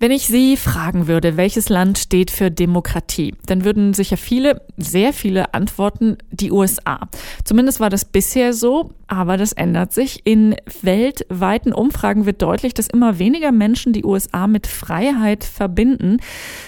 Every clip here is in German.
Wenn ich Sie fragen würde, welches Land steht für Demokratie, dann würden sicher viele, sehr viele antworten, die USA. Zumindest war das bisher so, aber das ändert sich. In weltweiten Umfragen wird deutlich, dass immer weniger Menschen die USA mit Freiheit verbinden.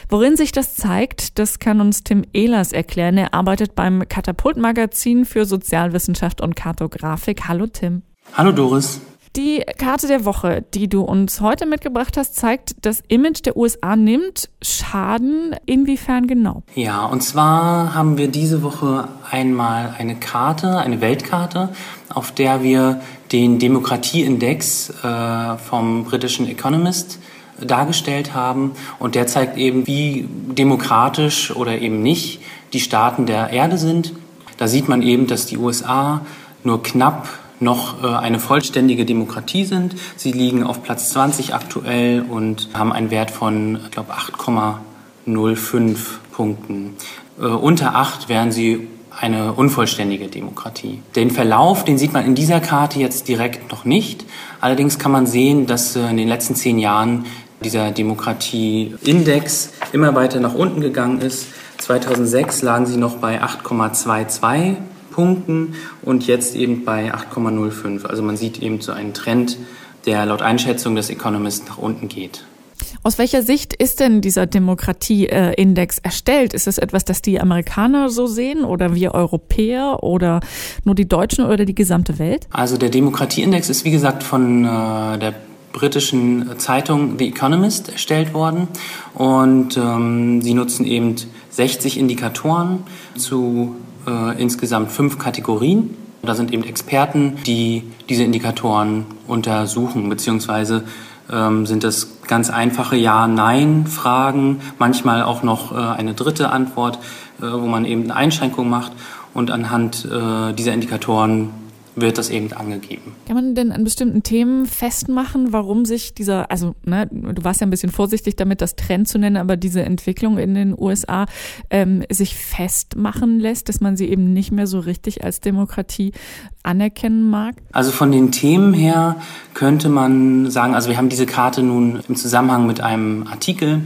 Worin sich das zeigt, das kann uns Tim Ehlers erklären. Er arbeitet beim Katapult-Magazin für Sozialwissenschaft und Kartografik. Hallo Tim. Hallo Doris. Die Karte der Woche, die du uns heute mitgebracht hast, zeigt, das Image der USA nimmt Schaden. Inwiefern genau? Ja, und zwar haben wir diese Woche einmal eine Karte, eine Weltkarte, auf der wir den Demokratieindex äh, vom britischen Economist dargestellt haben. Und der zeigt eben, wie demokratisch oder eben nicht die Staaten der Erde sind. Da sieht man eben, dass die USA nur knapp noch äh, eine vollständige Demokratie sind. Sie liegen auf Platz 20 aktuell und haben einen Wert von, ich glaube, 8,05 Punkten. Äh, unter 8 wären sie eine unvollständige Demokratie. Den Verlauf, den sieht man in dieser Karte jetzt direkt noch nicht. Allerdings kann man sehen, dass äh, in den letzten zehn Jahren dieser Demokratieindex immer weiter nach unten gegangen ist. 2006 lagen sie noch bei 8,22 Punkten und jetzt eben bei 8,05. Also man sieht eben so einen Trend, der laut Einschätzung des Economist nach unten geht. Aus welcher Sicht ist denn dieser Demokratieindex erstellt? Ist es etwas, das die Amerikaner so sehen oder wir Europäer oder nur die Deutschen oder die gesamte Welt? Also der Demokratieindex ist wie gesagt von äh, der britischen Zeitung The Economist erstellt worden und ähm, sie nutzen eben 60 Indikatoren zu äh, insgesamt fünf Kategorien. Da sind eben Experten, die diese Indikatoren untersuchen, beziehungsweise ähm, sind das ganz einfache Ja-Nein-Fragen, manchmal auch noch äh, eine dritte Antwort, äh, wo man eben eine Einschränkung macht. Und anhand äh, dieser Indikatoren wird das eben angegeben. Kann man denn an bestimmten Themen festmachen, warum sich dieser, also ne, du warst ja ein bisschen vorsichtig damit, das Trend zu nennen, aber diese Entwicklung in den USA ähm, sich festmachen lässt, dass man sie eben nicht mehr so richtig als Demokratie anerkennen mag? Also von den Themen her könnte man sagen, also wir haben diese Karte nun im Zusammenhang mit einem Artikel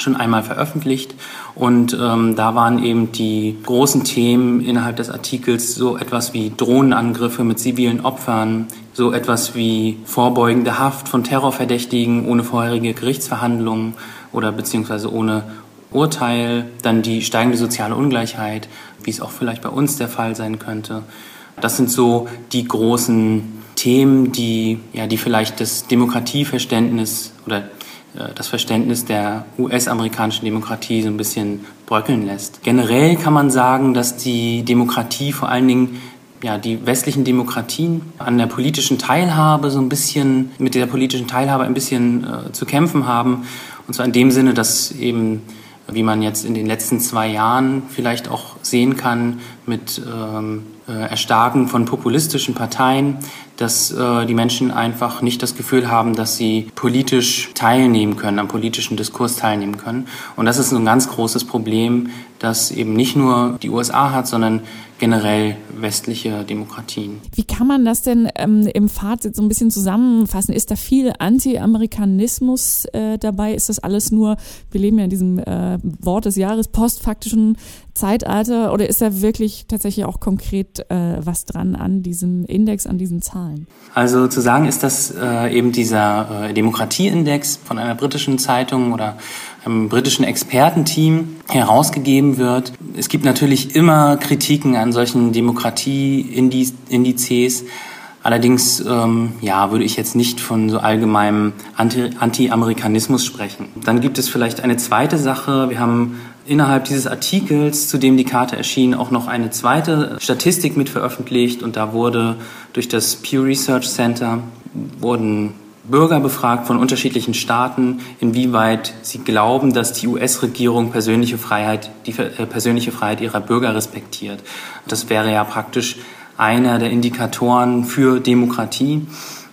schon einmal veröffentlicht und ähm, da waren eben die großen Themen innerhalb des Artikels so etwas wie Drohnenangriffe mit zivilen Opfern, so etwas wie vorbeugende Haft von Terrorverdächtigen ohne vorherige Gerichtsverhandlungen oder beziehungsweise ohne Urteil, dann die steigende soziale Ungleichheit, wie es auch vielleicht bei uns der Fall sein könnte. Das sind so die großen Themen, die, ja, die vielleicht das Demokratieverständnis oder das Verständnis der US-amerikanischen Demokratie so ein bisschen bröckeln lässt. Generell kann man sagen, dass die Demokratie vor allen Dingen ja, die westlichen Demokratien an der politischen Teilhabe so ein bisschen, mit der politischen Teilhabe ein bisschen äh, zu kämpfen haben. Und zwar in dem Sinne, dass eben, wie man jetzt in den letzten zwei Jahren vielleicht auch sehen kann, mit ähm, äh, Erstarken von populistischen Parteien, dass äh, die Menschen einfach nicht das Gefühl haben, dass sie politisch teilnehmen können, am politischen Diskurs teilnehmen können. Und das ist ein ganz großes Problem, das eben nicht nur die USA hat, sondern generell westliche Demokratien. Wie kann man das denn ähm, im Fazit so ein bisschen zusammenfassen? Ist da viel Anti-Amerikanismus äh, dabei? Ist das alles nur, wir leben ja in diesem äh, Wort des Jahres, postfaktischen Zeitalter oder ist da wirklich tatsächlich auch konkret äh, was dran an diesem Index, an diesen Zahlen? Also zu sagen ist, dass äh, eben dieser äh, Demokratieindex von einer britischen Zeitung oder einem britischen Expertenteam herausgegeben wird. Es gibt natürlich immer Kritiken an solchen Demokratieindizes. Allerdings, ähm, ja, würde ich jetzt nicht von so allgemeinem Anti-Amerikanismus sprechen. Dann gibt es vielleicht eine zweite Sache. Wir haben innerhalb dieses Artikels, zu dem die Karte erschien, auch noch eine zweite Statistik mit veröffentlicht und da wurde durch das Pew Research Center wurden Bürger befragt von unterschiedlichen Staaten, inwieweit sie glauben, dass die US-Regierung persönliche Freiheit, die äh, persönliche Freiheit ihrer Bürger respektiert. Das wäre ja praktisch einer der Indikatoren für Demokratie.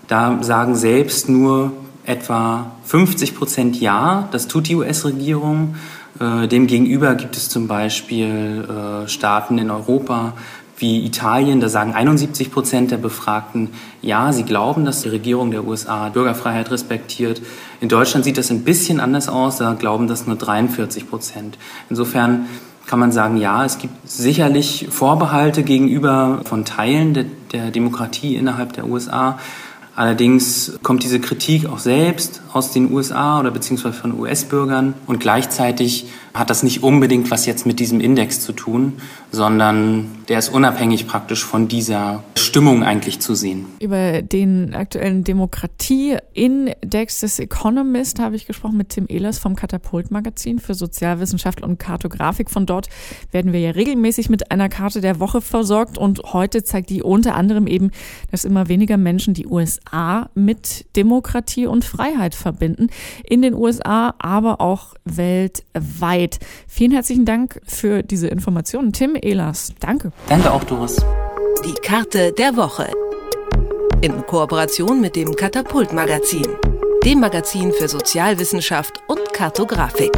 Da sagen selbst nur etwa 50 Prozent Ja, das tut die US-Regierung. Äh, Demgegenüber gibt es zum Beispiel äh, Staaten in Europa wie Italien, da sagen 71 Prozent der Befragten, ja, sie glauben, dass die Regierung der USA Bürgerfreiheit respektiert. In Deutschland sieht das ein bisschen anders aus, da glauben das nur 43 Prozent. Insofern kann man sagen, ja, es gibt sicherlich Vorbehalte gegenüber von Teilen der, der Demokratie innerhalb der USA. Allerdings kommt diese Kritik auch selbst aus den USA oder beziehungsweise von US-Bürgern und gleichzeitig hat das nicht unbedingt was jetzt mit diesem Index zu tun, sondern der ist unabhängig praktisch von dieser Stimmung eigentlich zu sehen. Über den aktuellen Demokratie-Index des Economist habe ich gesprochen mit Tim Ehlers vom Katapult-Magazin für Sozialwissenschaft und Kartografik. Von dort werden wir ja regelmäßig mit einer Karte der Woche versorgt und heute zeigt die unter anderem eben, dass immer weniger Menschen die USA mit Demokratie und Freiheit verbinden. In den USA, aber auch weltweit. Zeit. Vielen herzlichen Dank für diese Informationen. Tim Ehlers, danke. Danke auch, Doris. Die Karte der Woche. In Kooperation mit dem Katapult Magazin, dem Magazin für Sozialwissenschaft und Kartografik.